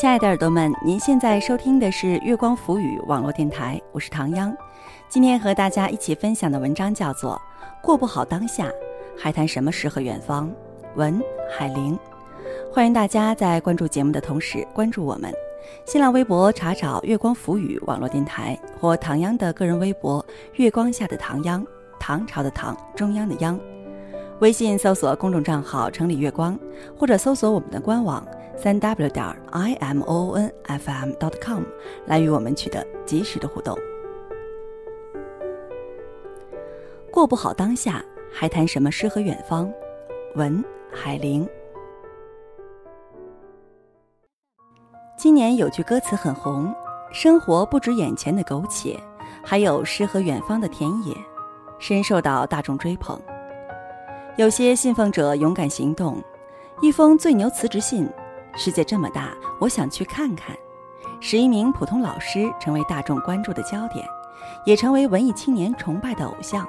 亲爱的耳朵们，您现在收听的是月光浮语网络电台，我是唐央。今天和大家一起分享的文章叫做《过不好当下，还谈什么诗和远方》。文海玲，欢迎大家在关注节目的同时关注我们。新浪微博查找“月光浮语网络电台”或唐央的个人微博“月光下的唐央”，唐朝的唐，中央的央。微信搜索公众账号“城里月光”，或者搜索我们的官网。三 w 点 i m o n f m dot com 来与我们取得及时的互动。过不好当下，还谈什么诗和远方？文海玲。今年有句歌词很红：“生活不止眼前的苟且，还有诗和远方的田野”，深受到大众追捧。有些信奉者勇敢行动，一封最牛辞职信。世界这么大，我想去看看。使一名普通老师成为大众关注的焦点，也成为文艺青年崇拜的偶像。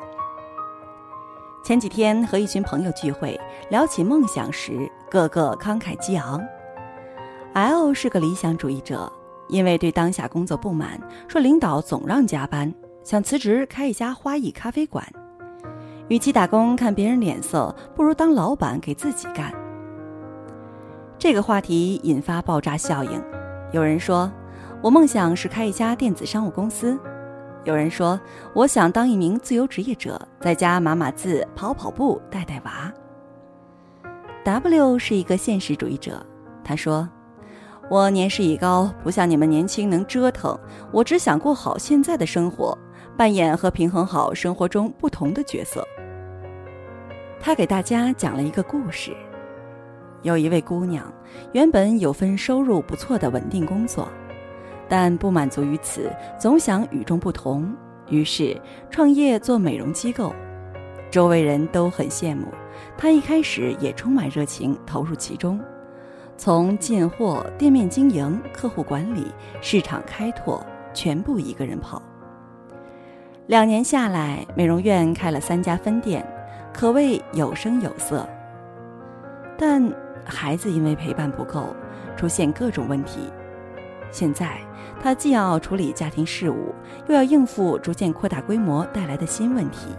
前几天和一群朋友聚会，聊起梦想时，个个慷慨激昂。L 是个理想主义者，因为对当下工作不满，说领导总让加班，想辞职开一家花艺咖啡馆。与其打工看别人脸色，不如当老板给自己干。这个话题引发爆炸效应，有人说：“我梦想是开一家电子商务公司。”有人说：“我想当一名自由职业者，在家码码字、跑跑步、带带娃。”W 是一个现实主义者，他说：“我年事已高，不像你们年轻能折腾，我只想过好现在的生活，扮演和平衡好生活中不同的角色。”他给大家讲了一个故事。有一位姑娘，原本有份收入不错的稳定工作，但不满足于此，总想与众不同，于是创业做美容机构。周围人都很羡慕，她一开始也充满热情投入其中，从进货、店面经营、客户管理、市场开拓，全部一个人跑。两年下来，美容院开了三家分店，可谓有声有色。但孩子因为陪伴不够，出现各种问题。现在他既要处理家庭事务，又要应付逐渐扩大规模带来的新问题，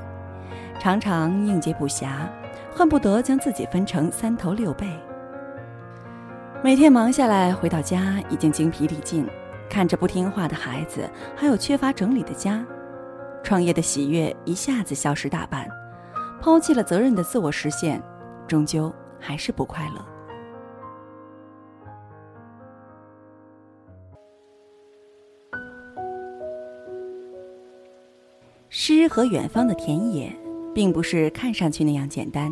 常常应接不暇，恨不得将自己分成三头六臂。每天忙下来，回到家已经精疲力尽，看着不听话的孩子，还有缺乏整理的家，创业的喜悦一下子消失大半，抛弃了责任的自我实现，终究还是不快乐。诗和远方的田野，并不是看上去那样简单，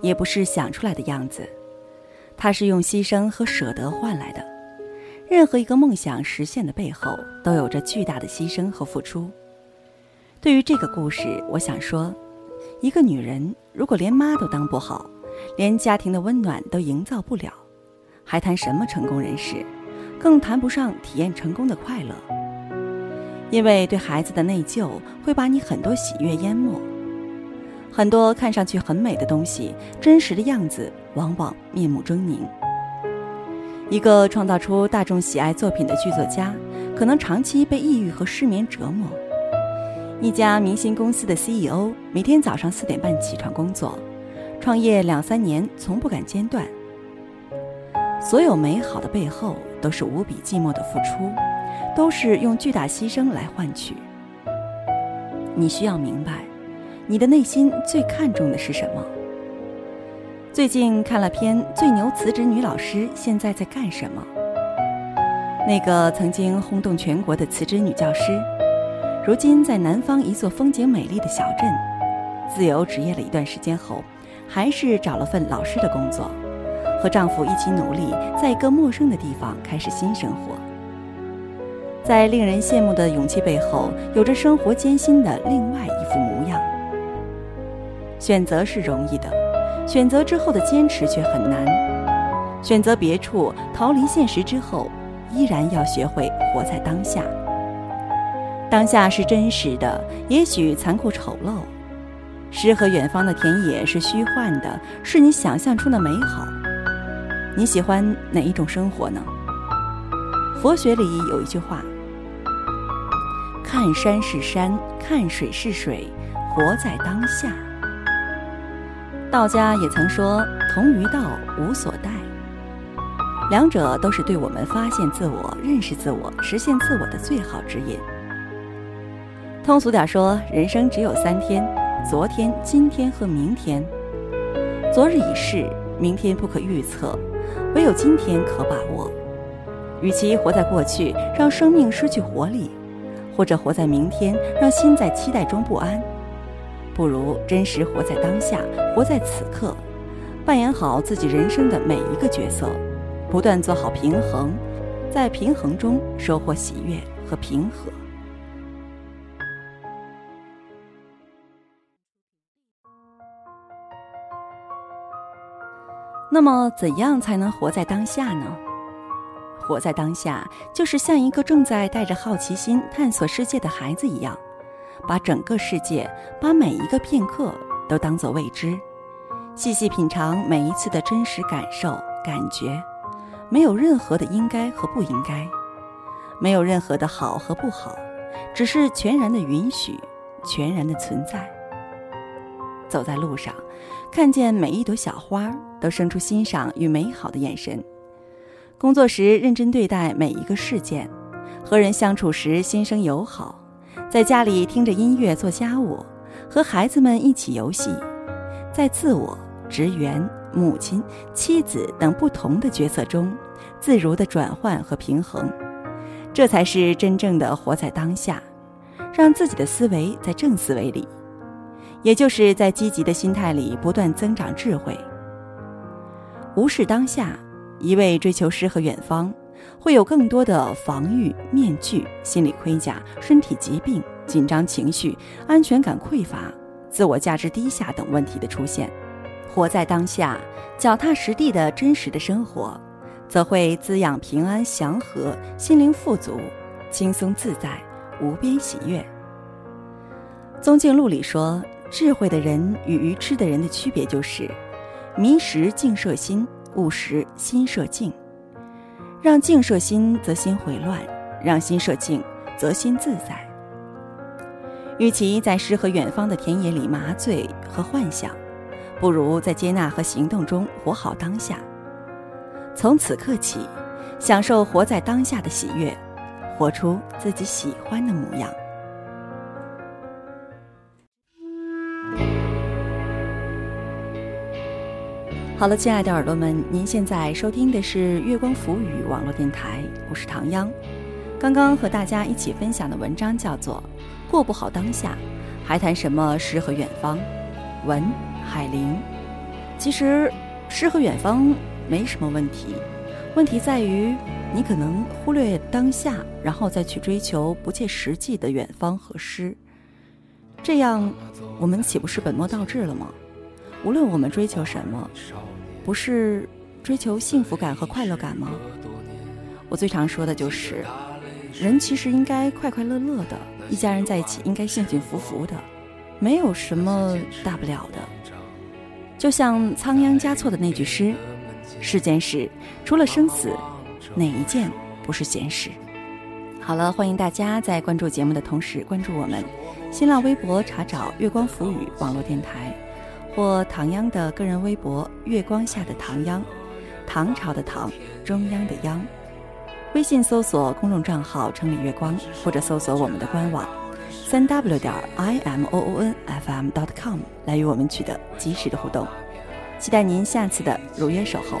也不是想出来的样子，它是用牺牲和舍得换来的。任何一个梦想实现的背后，都有着巨大的牺牲和付出。对于这个故事，我想说，一个女人如果连妈都当不好，连家庭的温暖都营造不了，还谈什么成功人士？更谈不上体验成功的快乐。因为对孩子的内疚会把你很多喜悦淹没，很多看上去很美的东西，真实的样子往往面目狰狞。一个创造出大众喜爱作品的剧作家，可能长期被抑郁和失眠折磨。一家明星公司的 CEO 每天早上四点半起床工作，创业两三年从不敢间断。所有美好的背后，都是无比寂寞的付出。都是用巨大牺牲来换取。你需要明白，你的内心最看重的是什么。最近看了篇《最牛辞职女老师现在在干什么》，那个曾经轰动全国的辞职女教师，如今在南方一座风景美丽的小镇，自由职业了一段时间后，还是找了份老师的工作，和丈夫一起努力，在一个陌生的地方开始新生活。在令人羡慕的勇气背后，有着生活艰辛的另外一副模样。选择是容易的，选择之后的坚持却很难。选择别处，逃离现实之后，依然要学会活在当下。当下是真实的，也许残酷丑陋。诗和远方的田野是虚幻的，是你想象出的美好。你喜欢哪一种生活呢？佛学里有一句话：“看山是山，看水是水，活在当下。”道家也曾说：“同于道，无所待。”两者都是对我们发现自我、认识自我、实现自我的最好指引。通俗点说，人生只有三天：昨天、今天和明天。昨日已逝，明天不可预测，唯有今天可把握。与其活在过去，让生命失去活力；或者活在明天，让心在期待中不安，不如真实活在当下，活在此刻，扮演好自己人生的每一个角色。不断做好平衡，在平衡中收获喜悦和平和。那么，怎样才能活在当下呢？活在当下，就是像一个正在带着好奇心探索世界的孩子一样，把整个世界，把每一个片刻都当作未知，细细品尝每一次的真实感受、感觉。没有任何的应该和不应该，没有任何的好和不好，只是全然的允许，全然的存在。走在路上，看见每一朵小花，都生出欣赏与美好的眼神；工作时认真对待每一个事件，和人相处时心生友好；在家里听着音乐做家务，和孩子们一起游戏，在自我。职员、母亲、妻子等不同的角色中，自如的转换和平衡，这才是真正的活在当下，让自己的思维在正思维里，也就是在积极的心态里不断增长智慧。无视当下，一味追求诗和远方，会有更多的防御面具、心理盔甲、身体疾病、紧张情绪、安全感匮乏、自我价值低下等问题的出现。活在当下，脚踏实地的真实的生活，则会滋养平安祥和，心灵富足，轻松自在，无边喜悦。宗敬录里说，智慧的人与愚痴的人的区别就是：迷时静摄心，悟时心摄静。让静摄心，则心回乱；让心摄静，则心自在。与其在诗和远方的田野里麻醉和幻想。不如在接纳和行动中活好当下。从此刻起，享受活在当下的喜悦，活出自己喜欢的模样。好了，亲爱的耳朵们，您现在收听的是月光浮语网络电台，我是唐央。刚刚和大家一起分享的文章叫做《过不好当下，还谈什么诗和远方》，文。海玲，其实诗和远方没什么问题，问题在于你可能忽略当下，然后再去追求不切实际的远方和诗，这样我们岂不是本末倒置了吗？无论我们追求什么，不是追求幸福感和快乐感吗？我最常说的就是，人其实应该快快乐乐的，一家人在一起应该幸幸福福的，没有什么大不了的。就像仓央嘉措的那句诗：“世间事，除了生死，哪一件不是闲事？”好了，欢迎大家在关注节目的同时关注我们新浪微博，查找“月光浮语”网络电台，或唐央的个人微博“月光下的唐央”，唐朝的唐，中央的央。微信搜索公众账号“城里月光”，或者搜索我们的官网。三 w 点 i m o o n f m dot com 来与我们取得及时的互动，期待您下次的如约守候。